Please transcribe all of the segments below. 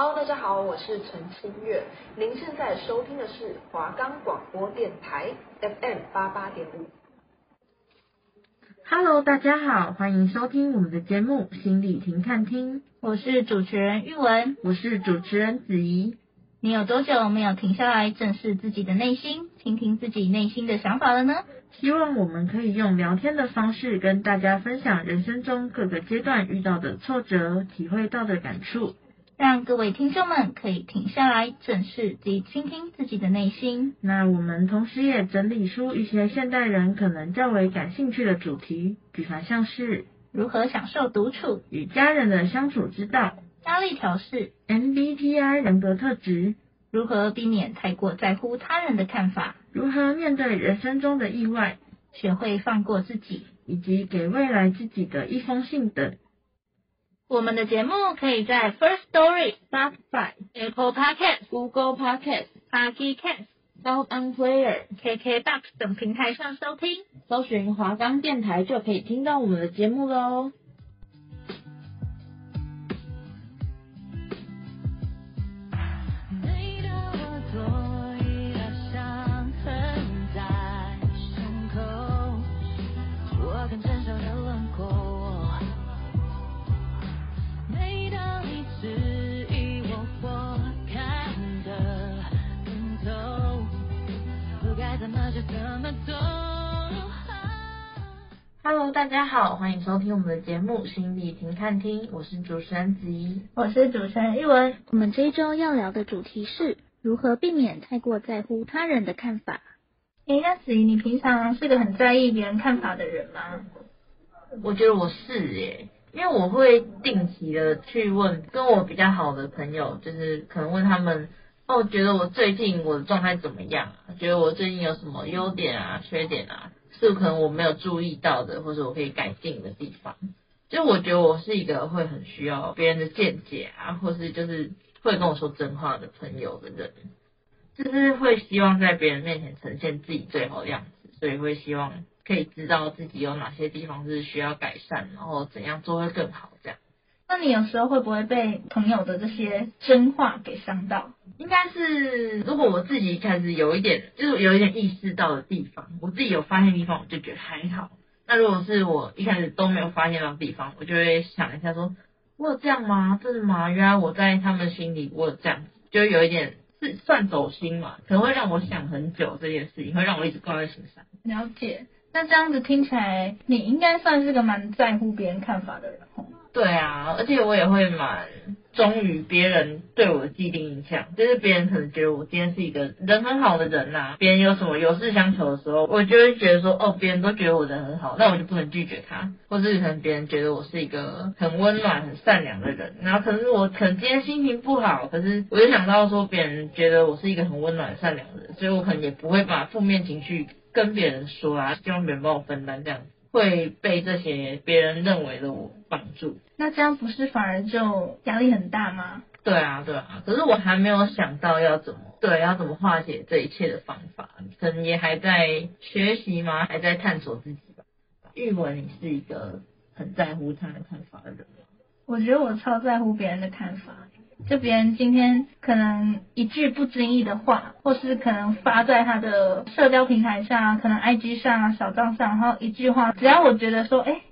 Hello，大家好，我是陈清月。您现在收听的是华冈广播电台 FM 八八点五。Hello，大家好，欢迎收听我们的节目《心理停看听》。我是主持人玉文，我是主持人子怡。你有多久没有停下来正视自己的内心，听听自己内心的想法了呢？希望我们可以用聊天的方式跟大家分享人生中各个阶段遇到的挫折，体会到的感触。让各位听众们可以停下来，正视及倾听自己的内心。那我们同时也整理出一些现代人可能较为感兴趣的主题，比方像是如何享受独处、与家人的相处之道、压力调试、MBTI 人格特质、如何避免太过在乎他人的看法、如何面对人生中的意外、学会放过自己，以及给未来自己的一封信等。我们的节目可以在 First Story、Spotify、Apple Podcast、Google Podcast、Pocket Cast、SoundOnPlayer、KKBox 等平台上收听，搜寻华冈电台就可以听到我们的节目喽。Hello，大家好，欢迎收听我们的节目《心理停看听》，我是主持人子怡，我是主持人玉文。我们这一周要聊的主题是如何避免太过在乎他人的看法。哎，那子怡，你平常是个很在意别人看法的人吗？我觉得我是耶，因为我会定期的去问跟我比较好的朋友，就是可能问他们。哦，觉得我最近我的状态怎么样啊？觉得我最近有什么优点啊、缺点啊？是可能我没有注意到的，或者我可以改进的地方。就我觉得我是一个会很需要别人的见解啊，或是就是会跟我说真话的朋友的人，就是会希望在别人面前呈现自己最好的样子，所以会希望可以知道自己有哪些地方是需要改善，然后怎样做会更好这样。那你有时候会不会被朋友的这些真话给伤到？应该是，如果我自己开始有一点，就是有一点意识到的地方，我自己有发现地方，我就觉得还好。那如果是我一开始都没有发现到地方，我就会想一下说，我有这样吗？真的吗？原来我在他们心里我有这样子，就有一点是算走心嘛，可能会让我想很久这件事情，会让我一直挂在心上。了解。那这样子听起来，你应该算是个蛮在乎别人看法的人哦。对啊，而且我也会蛮忠于别人对我的既定印象，就是别人可能觉得我今天是一个人很好的人呐、别人有什么有事相求的时候，我就会觉得说，哦，别人都觉得我人很好，那我就不能拒绝他，或是可能别人觉得我是一个很温暖、很善良的人，然后可是我可能今天心情不好，可是我就想到说别人觉得我是一个很温暖、善良的人，所以我可能也不会把负面情绪跟别人说啊，希望别人帮我分担这样子。会被这些别人认为的我绑住，那这样不是反而就压力很大吗？对啊，对啊，可是我还没有想到要怎么对，要怎么化解这一切的方法，可能也还在学习吗？还在探索自己吧。玉文，你是一个很在乎他的看法的人吗？我觉得我超在乎别人的看法。就别人今天可能一句不经意的话，或是可能发在他的社交平台上，可能 IG 上啊、小账上，然后一句话，只要我觉得说，哎，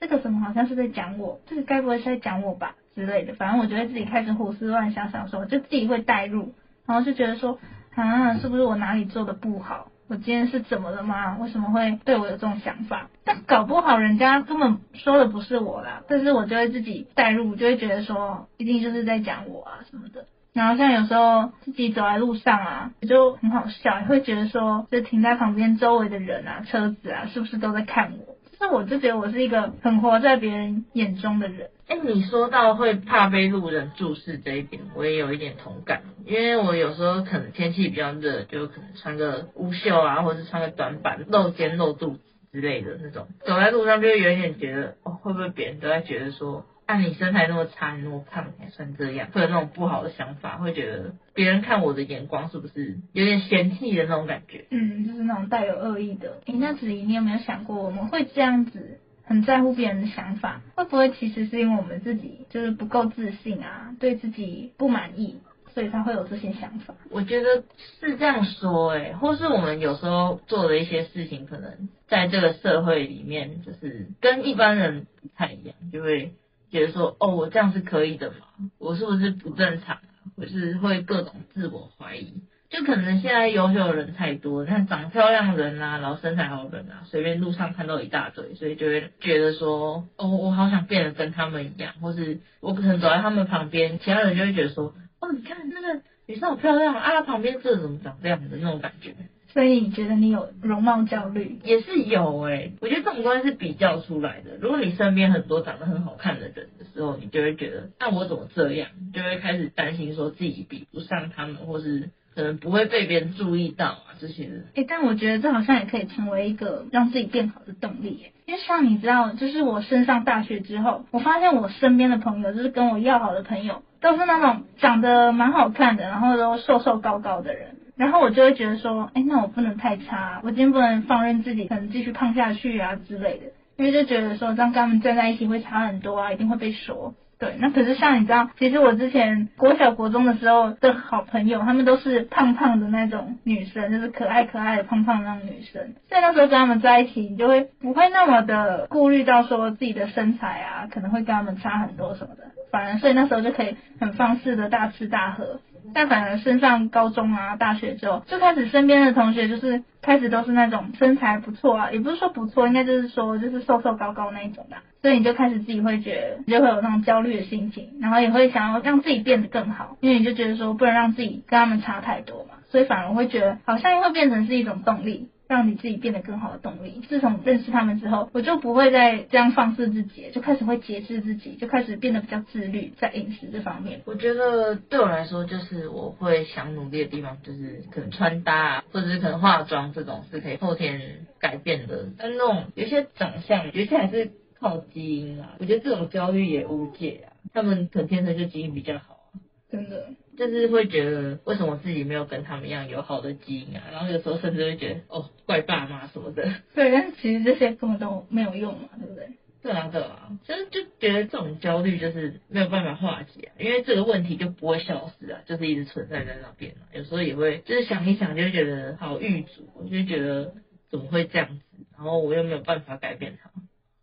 这个怎么好像是在讲我，这个该不会是在讲我吧之类的，反正我觉得自己开始胡思乱想，想说就自己会带入，然后就觉得说，啊，是不是我哪里做的不好？我今天是怎么了吗？为什么会对我有这种想法？但搞不好人家根本说的不是我啦，但是我就会自己带入，就会觉得说一定就是在讲我啊什么的。然后像有时候自己走在路上啊，就很好笑，会觉得说，就停在旁边周围的人啊、车子啊，是不是都在看我？那我就觉得我是一个很活在别人眼中的人。哎，你说到会怕被路人注视这一点，我也有一点同感。因为我有时候可能天气比较热，就可能穿个无袖啊，或者是穿个短版露肩露肚子之类的那种，走在路上就会有点觉得，哦，会不会别人都在觉得说。按、啊、你身材那么差，你那么胖，还穿这样，会有那种不好的想法，会觉得别人看我的眼光是不是有点嫌弃的那种感觉？嗯，就是那种带有恶意的。诶，那子怡，你有没有想过，我们会这样子很在乎别人的想法，会不会其实是因为我们自己就是不够自信啊，对自己不满意，所以才会有这些想法？我觉得是这样说哎、欸，或是我们有时候做的一些事情，可能在这个社会里面，就是跟一般人不太一样，就会觉得说，哦，我这样是可以的嘛？我是不是不正常？我是会各种自我怀疑。就可能现在优秀的人太多，看长漂亮的人啊，然后身材好的人啊，随便路上看到一大堆，所以就会觉得说，哦，我好想变得跟他们一样，或是我可能走在他们旁边，其他人就会觉得说，哦，你看那个女生好漂亮啊，旁边这怎么长这样的那种感觉。所以你觉得你有容貌焦虑？也是有哎、欸，我觉得这种东西是比较出来的。如果你身边很多长得很好看的人的时候，你就会觉得，那我怎么这样？就会开始担心说自己比不上他们，或是。可能不会被别人注意到啊，这些人。哎、欸，但我觉得这好像也可以成为一个让自己变好的动力耶。因为像你知道，就是我升上大学之后，我发现我身边的朋友，就是跟我要好的朋友，都是那种长得蛮好看的，然后都瘦瘦高高的人。然后我就会觉得说，哎、那我不能太差，我今天不能放任自己可能继续胖下去啊之类的。因为就觉得说，这样跟他们站在一起会差很多啊，一定会被说。对，那可是像你知道，其实我之前国小国中的时候的好朋友，他们都是胖胖的那种女生，就是可爱可爱的胖胖的那种女生。所以那时候跟他们在一起，你就会不会那么的顾虑到说自己的身材啊，可能会跟他们差很多什么的。反而所以那时候就可以很放肆的大吃大喝。但反而升上高中啊、大学之后，就开始身边的同学就是开始都是那种身材不错啊，也不是说不错，应该就是说就是瘦瘦高高那一种的。所以你就开始自己会觉得，你就会有那种焦虑的心情，然后也会想要让自己变得更好，因为你就觉得说不能让自己跟他们差太多嘛，所以反而会觉得好像会变成是一种动力。让你自己变得更好的动力。自从认识他们之后，我就不会再这样放肆自己，就开始会节制自己，就开始变得比较自律在饮食这方面。我觉得对我来说，就是我会想努力的地方，就是可能穿搭啊，或者是可能化妆这种是可以后天改变的。但那种有些长相，有些还是靠基因啊。我觉得这种焦虑也无解啊。他们可能天生就基因比较好啊，真的。就是会觉得为什么自己没有跟他们一样有好的基因啊？然后有时候甚至会觉得哦，怪爸妈什么的。对，但其实这些根本都没有用嘛，对不对？对啊，对啊，其实就觉得这种焦虑就是没有办法化解啊，因为这个问题就不会消失啊，就是一直存在在那边啊。有时候也会就是想一想，就觉得好郁卒，就觉得怎么会这样子？然后我又没有办法改变它。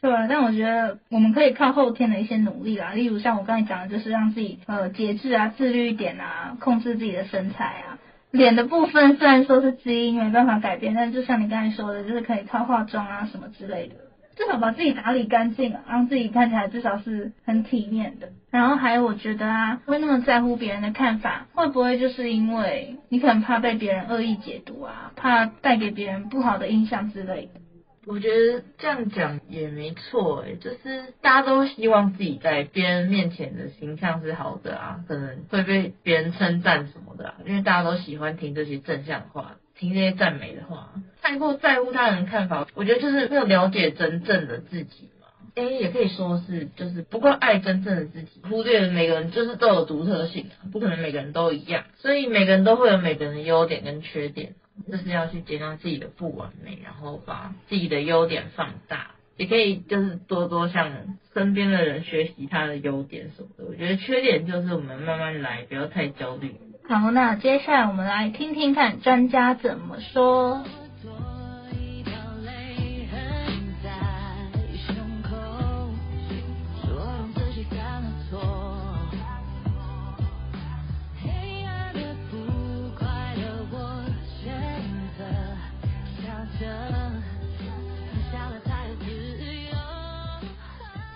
对啊，但我觉得我们可以靠后天的一些努力啦，例如像我刚才讲的，就是让自己呃节制啊、自律一点啊，控制自己的身材啊。脸的部分虽然说是基因没办法改变，但就像你刚才说的，就是可以靠化妆啊什么之类的，至少把自己打理干净啊，让自己看起来至少是很体面的。然后还有我觉得啊，会那么在乎别人的看法，会不会就是因为你可能怕被别人恶意解读啊，怕带给别人不好的印象之类的。我觉得这样讲也没错诶，就是大家都希望自己在别人面前的形象是好的啊，可能会被别人称赞什么的啊，因为大家都喜欢听这些正向话，听这些赞美的话。太过在乎他人的看法，我觉得就是没有了解真正的自己嘛。诶，也可以说是就是不够爱真正的自己，忽略了每个人就是都有独特性啊，不可能每个人都一样，所以每个人都会有每个人的优点跟缺点。就是要去接纳自己的不完美，然后把自己的优点放大，也可以就是多多向身边的人学习他的优点什么的。我觉得缺点就是我们慢慢来，不要太焦虑。好，那接下来我们来听听看专家怎么说。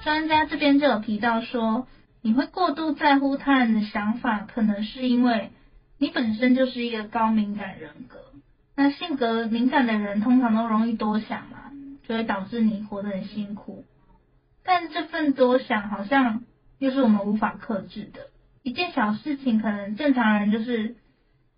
专家这边就有提到说，你会过度在乎他人的想法，可能是因为你本身就是一个高敏感人格。那性格敏感的人通常都容易多想嘛，就会导致你活得很辛苦。但这份多想好像又是我们无法克制的。一件小事情，可能正常人就是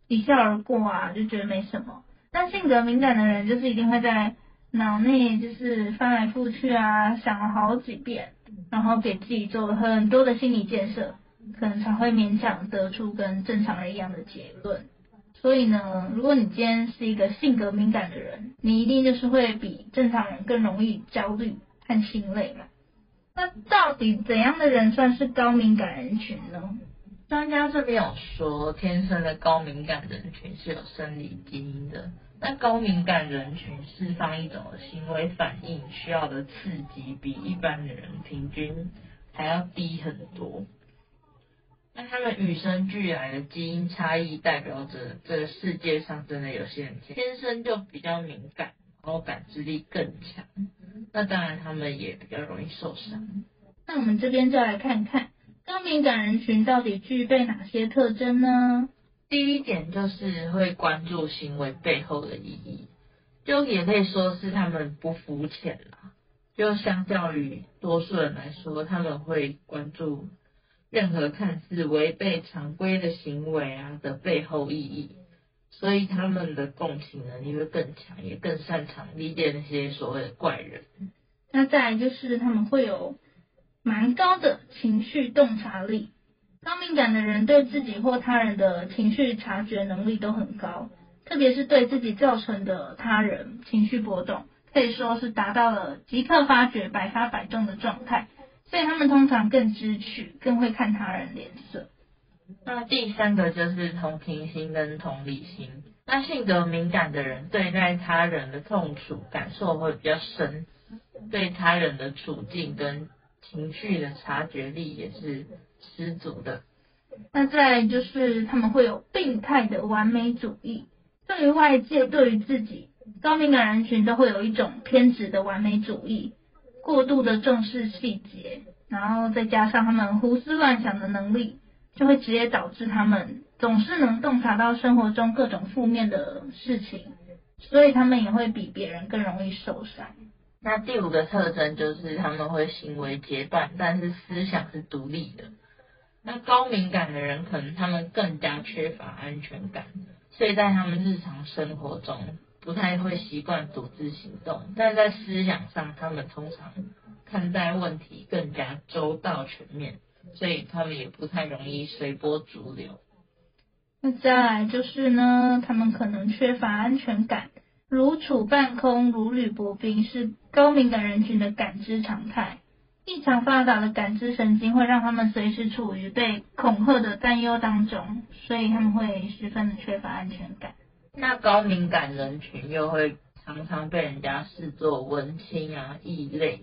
一笑而过啊，就觉得没什么。但性格敏感的人就是一定会在脑内就是翻来覆去啊，想了好几遍。然后给自己做了很多的心理建设，可能才会勉强得出跟正常人一样的结论。所以呢，如果你今天是一个性格敏感的人，你一定就是会比正常人更容易焦虑，和心累嘛。那到底怎样的人算是高敏感人群呢？专家这边有说，天生的高敏感人群是有生理基因的。那高敏感人群释放一种行为反应需要的刺激，比一般的人平均还要低很多。那他们与生俱来的基因差异，代表着这个世界上真的有些人天生就比较敏感，然后感知力更强。那当然，他们也比较容易受伤。那我们这边就来看看高敏感人群到底具备哪些特征呢？第一点就是会关注行为背后的意义，就也可以说是他们不肤浅啦。就相较于多数人来说，他们会关注。任何看似违背常规的行为啊的背后意义，所以他们的共情能力会更强，也更擅长理解那些所谓的怪人。那再来就是他们会有蛮高的情绪洞察力，高敏感的人对自己或他人的情绪察觉能力都很高，特别是对自己造成的他人情绪波动，可以说是达到了即刻发觉、百发百中的状态。所以他们通常更知趣，更会看他人脸色。那第三个就是同情心跟同理心。那性格敏感的人对待他人的痛楚感受会比较深，对他人的处境跟情绪的察觉力也是十足的。那再来就是他们会有病态的完美主义，对于外界，对于自己，高敏感人群都会有一种偏执的完美主义。过度的重视细节，然后再加上他们胡思乱想的能力，就会直接导致他们总是能洞察到生活中各种负面的事情，所以他们也会比别人更容易受伤。那第五个特征就是他们会行为结伴，但是思想是独立的。那高敏感的人可能他们更加缺乏安全感，所以在他们日常生活中。不太会习惯独自行动，但在思想上，他们通常看待问题更加周到全面，所以他们也不太容易随波逐流。那再来就是呢，他们可能缺乏安全感，如处半空，如履薄冰，是高敏感人群的感知常态。异常发达的感知神经会让他们随时处于被恐吓的担忧当中，所以他们会十分的缺乏安全感。那高敏感人群又会常常被人家视作文青啊、异类，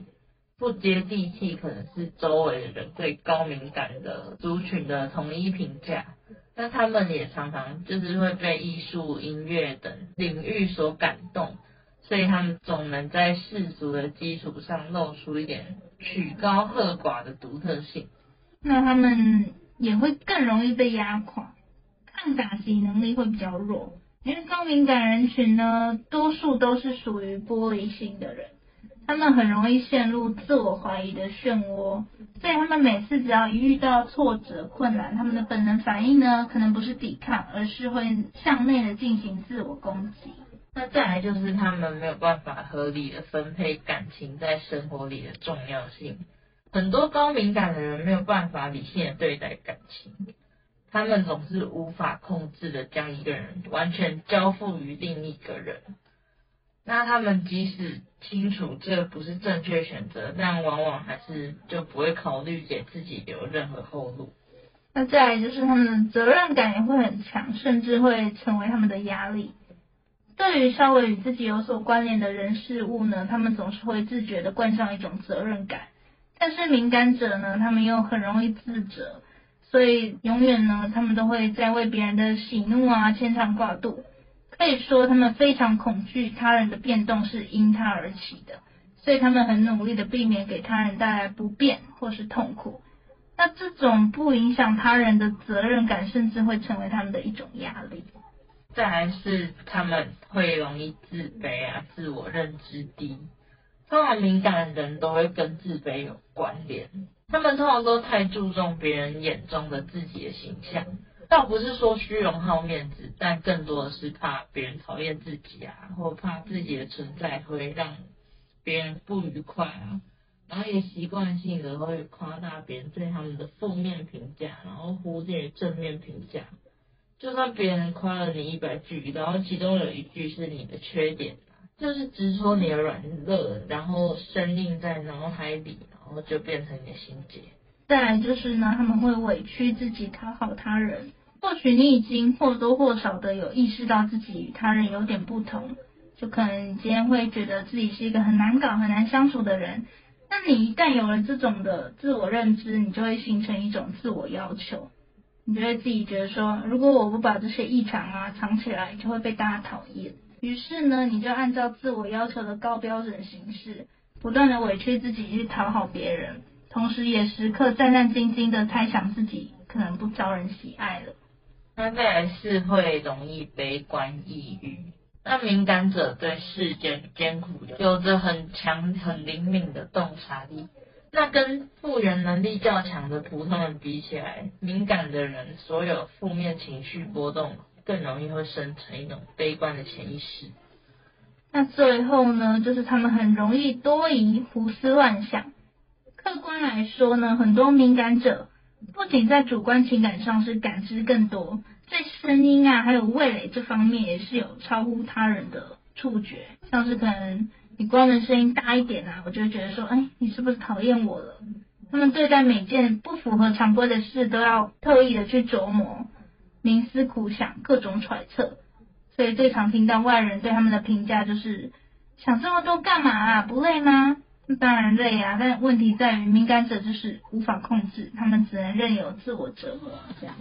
不接地气，可能是周围的人对高敏感的族群的统一评价。那他们也常常就是会被艺术、音乐等领域所感动，所以他们总能在世俗的基础上露出一点曲高和寡的独特性。那他们也会更容易被压垮，抗打击能力会比较弱。因为高敏感人群呢，多数都是属于玻璃心的人，他们很容易陷入自我怀疑的漩涡，所以他们每次只要一遇到挫折困难，他们的本能反应呢，可能不是抵抗，而是会向内的进行自我攻击。那再来就是他们没有办法合理的分配感情在生活里的重要性，很多高敏感的人没有办法理性的对待感情。他们总是无法控制的将一个人完全交付于另一个人，那他们即使清楚这不是正确选择，但往往还是就不会考虑给自己留任何后路。那再来就是他们的责任感也会很强，甚至会成为他们的压力。对于稍微与自己有所关联的人事物呢，他们总是会自觉的冠上一种责任感。但是敏感者呢，他们又很容易自责。所以永远呢，他们都会在为别人的喜怒啊牵肠挂肚，可以说他们非常恐惧他人的变动是因他而起的，所以他们很努力的避免给他人带来不便或是痛苦。那这种不影响他人的责任感，甚至会成为他们的一种压力。再来是他们会容易自卑啊，自我认知低，通常敏感的人都会跟自卑有关联。他们通常都太注重别人眼中的自己的形象，倒不是说虚荣好面子，但更多的是怕别人讨厌自己啊，或怕自己的存在会让别人不愉快啊，然后也习惯性的会夸大别人对他们的负面评价，然后忽略正面评价。就算别人夸了你一百句，然后其中有一句是你的缺点，就是直说你的软肋，然后深印在脑海里，然后就变成你的心结。再来就是呢，他们会委屈自己讨好他人。或许你已经或多或少的有意识到自己与他人有点不同，就可能你今天会觉得自己是一个很难搞、很难相处的人。那你一旦有了这种的自我认知，你就会形成一种自我要求，你就会自己觉得说，如果我不把这些异常啊藏起来，就会被大家讨厌。于是呢，你就按照自我要求的高标准行事，不断的委屈自己去讨好别人，同时也时刻战战兢兢的猜想自己可能不招人喜爱了。那再来是会容易悲观抑郁。那敏感者对世间艰苦有着很强很灵敏的洞察力。那跟复原能力较强的普通人比起来，敏感的人所有负面情绪波动更容易会生成一种悲观的潜意识。那最后呢，就是他们很容易多疑、胡思乱想。客观来说呢，很多敏感者不仅在主观情感上是感知更多。在声音啊，还有味蕾这方面也是有超乎他人的触觉，像是可能你关门声音大一点啊，我就会觉得说，哎，你是不是讨厌我了？他们对待每件不符合常规的事都要特意的去琢磨、冥思苦想、各种揣测，所以最常听到外人对他们的评价就是，想这么多干嘛啊？不累吗？当然累啊，但问题在于敏感者就是无法控制，他们只能任由自我折磨这样。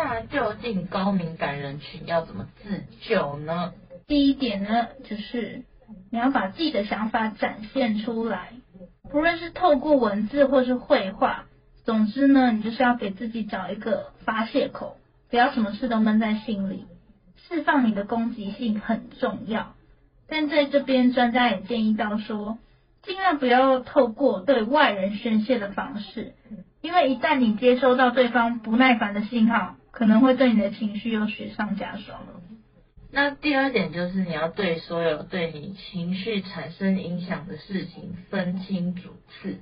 那究竟高敏感人群要怎么自救呢？第一点呢，就是你要把自己的想法展现出来，不论是透过文字或是绘画，总之呢，你就是要给自己找一个发泄口，不要什么事都闷在心里，释放你的攻击性很重要。但在这边，专家也建议到说，尽量不要透过对外人宣泄的方式，因为一旦你接收到对方不耐烦的信号，可能会对你的情绪又雪上加霜了。那第二点就是你要对所有对你情绪产生影响的事情分清主次，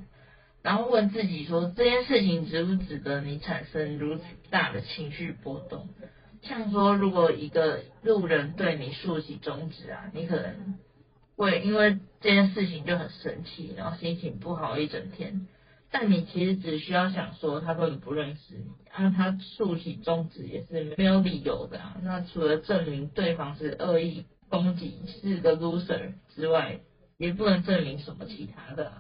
然后问自己说，这件事情值不值得你产生如此大的情绪波动？像说，如果一个路人对你竖起中指啊，你可能会因为这件事情就很生气，然后心情不好一整天。但你其实只需要想说，他根本不认识你，啊，他竖起中指也是没有理由的啊。那除了证明对方是恶意攻击，是个 loser 之外，也不能证明什么其他的。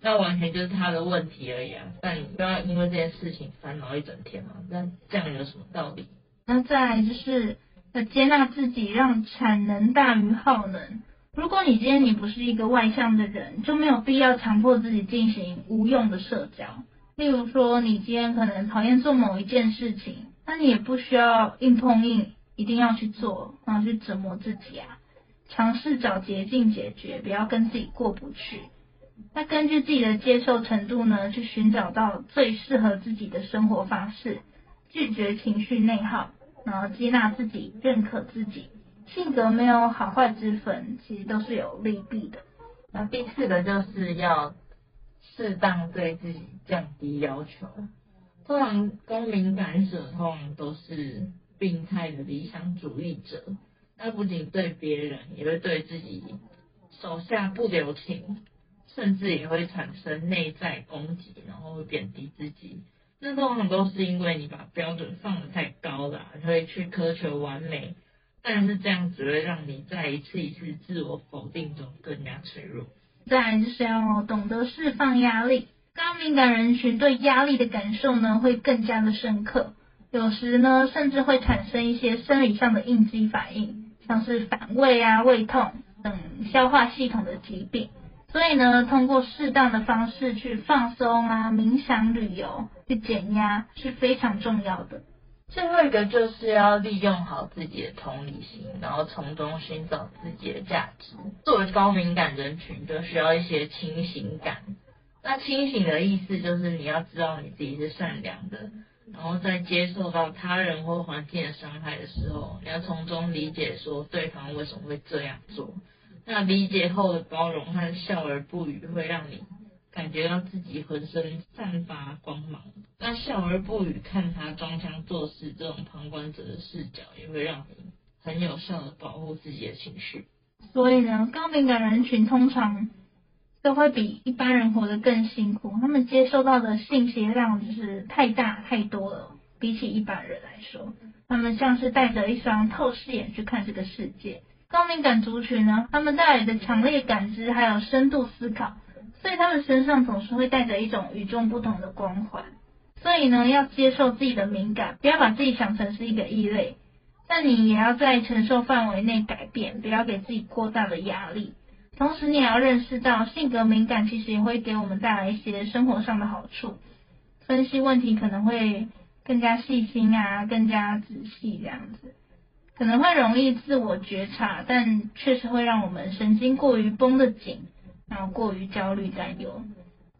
那完全就是他的问题而已啊。但你不要因为这件事情烦恼一整天嘛。那这样有什么道理？那再就是要接纳自己，让产能大于耗能。如果你今天你不是一个外向的人，就没有必要强迫自己进行无用的社交。例如说，你今天可能讨厌做某一件事情，那你也不需要硬碰硬，一定要去做，然后去折磨自己啊。尝试找捷径解决，不要跟自己过不去。那根据自己的接受程度呢，去寻找到最适合自己的生活方式，拒绝情绪内耗，然后接纳自己，认可自己。性格没有好坏之分，其实都是有利弊的。那第四个就是要适当对自己降低要求。通常高敏感者通常都是病态的理想主义者，那不仅对别人，也会对自己手下不留情，甚至也会产生内在攻击，然后贬低自己。那通常都是因为你把标准放得太高了，你会去苛求完美。但是这样只会让你在一次一次自我否定中更加脆弱。再来就是要懂得释放压力，高敏感人群对压力的感受呢会更加的深刻，有时呢甚至会产生一些生理上的应激反应，像是反胃啊、胃痛等消化系统的疾病。所以呢，通过适当的方式去放松啊、冥想、旅游去减压是非常重要的。最后一个就是要利用好自己的同理心，然后从中寻找自己的价值。作为高敏感人群，就需要一些清醒感，那清醒的意思就是你要知道你自己是善良的，然后在接受到他人或环境的伤害的时候，你要从中理解说对方为什么会这样做。那理解后的包容和笑而不语，会让你感觉到自己浑身散发光芒。那笑而不语，看他装腔作势，这种旁观者的视角，也会让你很有效的保护自己的情绪。所以呢，高敏感人群通常都会比一般人活得更辛苦，他们接收到的信息量就是太大太多了，比起一般人来说，他们像是带着一双透视眼去看这个世界。高敏感族群呢，他们带来的强烈感知还有深度思考，所以他们身上总是会带着一种与众不同的光环。所以呢，要接受自己的敏感，不要把自己想成是一个异类。但你也要在承受范围内改变，不要给自己过大的压力。同时，你也要认识到，性格敏感其实也会给我们带来一些生活上的好处。分析问题可能会更加细心啊，更加仔细这样子。可能会容易自我觉察，但确实会让我们神经过于绷得紧，然后过于焦虑担忧。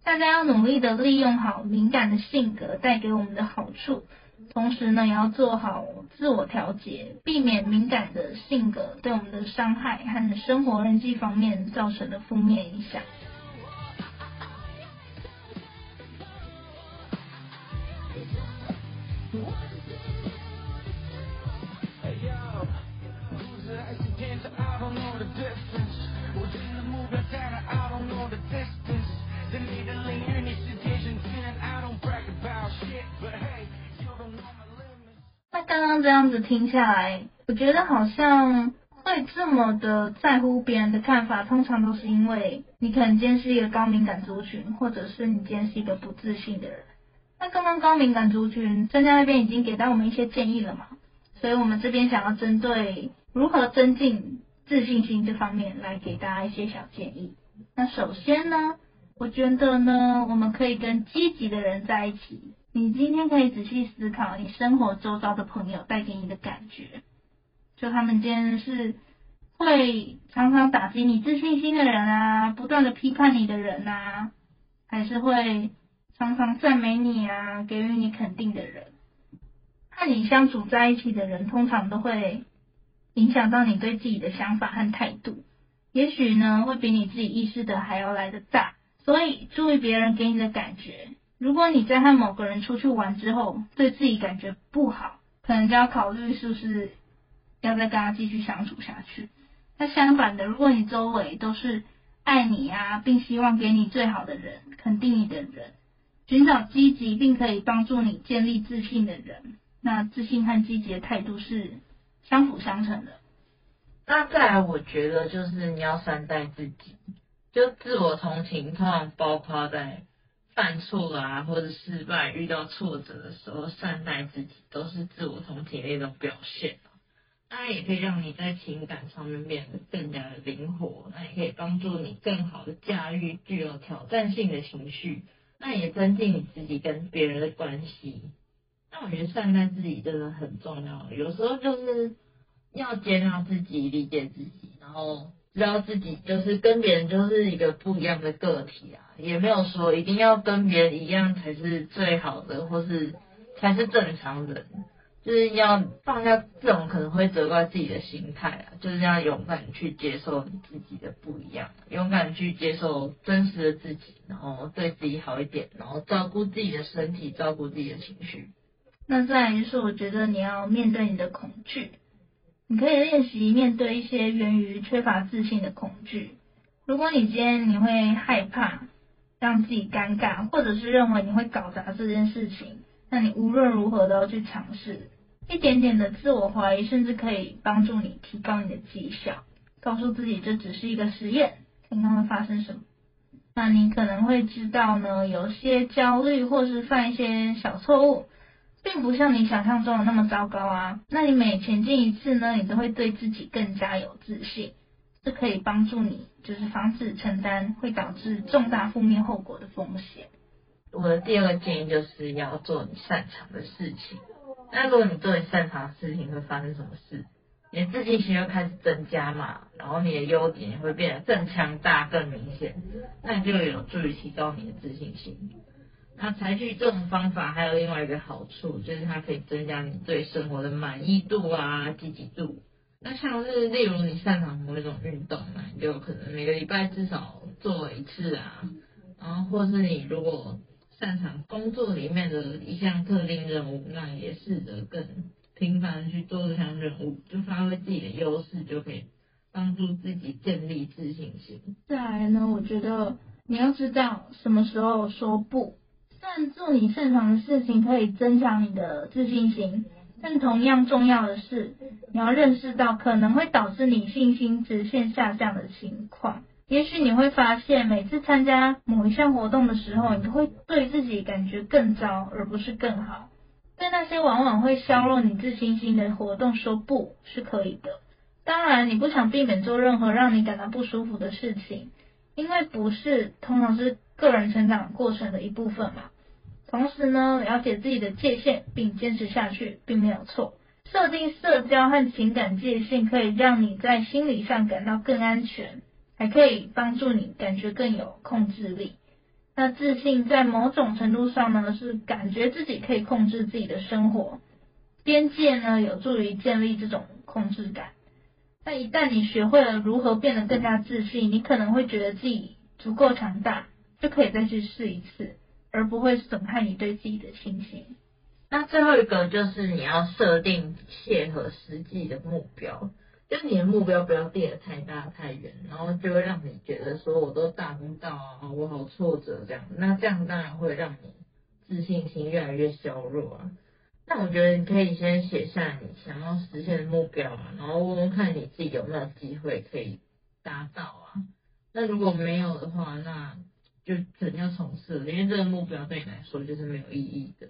大家要努力的利用好敏感的性格带给我们的好处，同时呢，也要做好自我调节，避免敏感的性格对我们的伤害和生活人际方面造成的负面影响。那刚刚这样子听下来，我觉得好像会这么的在乎别人的看法，通常都是因为你可能今天是一个高敏感族群，或者是你今天是一个不自信的人。那刚刚高敏感族群专家那边已经给到我们一些建议了嘛，所以我们这边想要针对如何增进自信心这方面来给大家一些小建议。那首先呢，我觉得呢，我们可以跟积极的人在一起。你今天可以仔细思考你生活周遭的朋友带给你的感觉，就他们今天是会常常打击你自信心的人啊，不断的批判你的人啊，还是会常常赞美你啊，给予你肯定的人。和你相处在一起的人，通常都会影响到你对自己的想法和态度，也许呢，会比你自己意识的还要来得大。所以注意别人给你的感觉。如果你在和某个人出去玩之后，对自己感觉不好，可能就要考虑是不是要再跟他继续相处下去。那相反的，如果你周围都是爱你啊，并希望给你最好的人，肯定你的人，寻找积极并可以帮助你建立自信的人，那自信和积极的态度是相辅相成的。那再来，我觉得就是你要善待自己，就自我同情，通常包括在。犯错啊，或者失败、遇到挫折的时候，善待自己，都是自我同情的一种表现。当然，也可以让你在情感上面变得更加的灵活，那也可以帮助你更好的驾驭具有挑战性的情绪，那也增进你自己跟别人的关系。那我觉得善待自己真的很重要，有时候就是要接纳自己、理解自己，然后。知道自己就是跟别人就是一个不一样的个体啊，也没有说一定要跟别人一样才是最好的，或是才是正常人，就是要放下这种可能会责怪自己的心态啊，就是要勇敢去接受你自己的不一样，勇敢去接受真实的自己，然后对自己好一点，然后照顾自己的身体，照顾自己的情绪。那再来就是，我觉得你要面对你的恐惧。你可以练习面对一些源于缺乏自信的恐惧。如果你今天你会害怕让自己尴尬，或者是认为你会搞砸这件事情，那你无论如何都要去尝试。一点点的自我怀疑，甚至可以帮助你提高你的绩效。告诉自己这只是一个实验，看看会发生什么。那你可能会知道呢，有些焦虑或是犯一些小错误。并不像你想象中的那么糟糕啊！那你每前进一次呢，你都会对自己更加有自信，这可以帮助你，就是防止承担会导致重大负面后果的风险。我的第二个建议就是要做你擅长的事情。那如果你做你擅长的事情，会发生什么事？你的自信心会开始增加嘛，然后你的优点也会变得更强大、更明显，那你就有助于提高你的自信心。那采取这种方法还有另外一个好处，就是它可以增加你对生活的满意度啊、积极度。那像是例如你擅长某一种运动嘛，你就可能每个礼拜至少做一次啊，然后或是你如果擅长工作里面的一项特定任务，那也试着更频繁去做这项任务，就发挥自己的优势，就可以帮助自己建立自信心。再来呢，我觉得你要知道什么时候说不。但做你擅长的事情可以增强你的自信心，但同样重要的是，你要认识到可能会导致你信心直线下降的情况。也许你会发现，每次参加某一项活动的时候，你都会对自己感觉更糟，而不是更好。对那些往往会削弱你自信心的活动说不是可以的。当然，你不想避免做任何让你感到不舒服的事情，因为不是通常是个人成长过程的一部分嘛。同时呢，了解自己的界限并坚持下去，并没有错。设定社交和情感界限，可以让你在心理上感到更安全，还可以帮助你感觉更有控制力。那自信在某种程度上呢，是感觉自己可以控制自己的生活。边界呢，有助于建立这种控制感。那一旦你学会了如何变得更加自信，你可能会觉得自己足够强大，就可以再去试一次。而不会损害你对自己的信心。那最后一个就是你要设定切合实际的目标，就你的目标不要定得太大太远，然后就会让你觉得说我都达不到啊，我好挫折这样。那这样当然会让你自信心越来越削弱啊。那我觉得你可以先写下你想要实现的目标啊，然后问问看你自己有没有机会可以达到啊。那如果没有的话，那就可能要重设，因为这个目标对你来说就是没有意义的。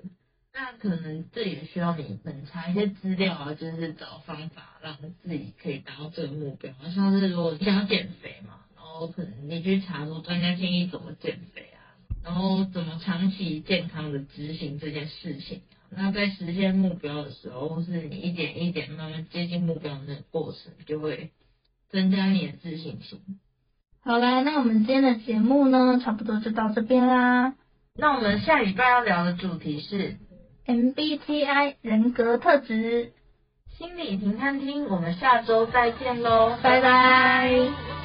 那可能这也需要你本查一些资料啊，就是找方法让自己可以达到这个目标。像是如果你想要减肥嘛，然后可能你去查说专家建议怎么减肥啊，然后怎么长期健康的执行这件事情。那在实现目标的时候，或是你一点一点慢慢接近目标的那个过程，就会增加你的自信心。好啦，那我们今天的节目呢，差不多就到这边啦。那我们下礼拜要聊的主题是 MBTI 人格特质心理停看听，我们下周再见喽，拜拜。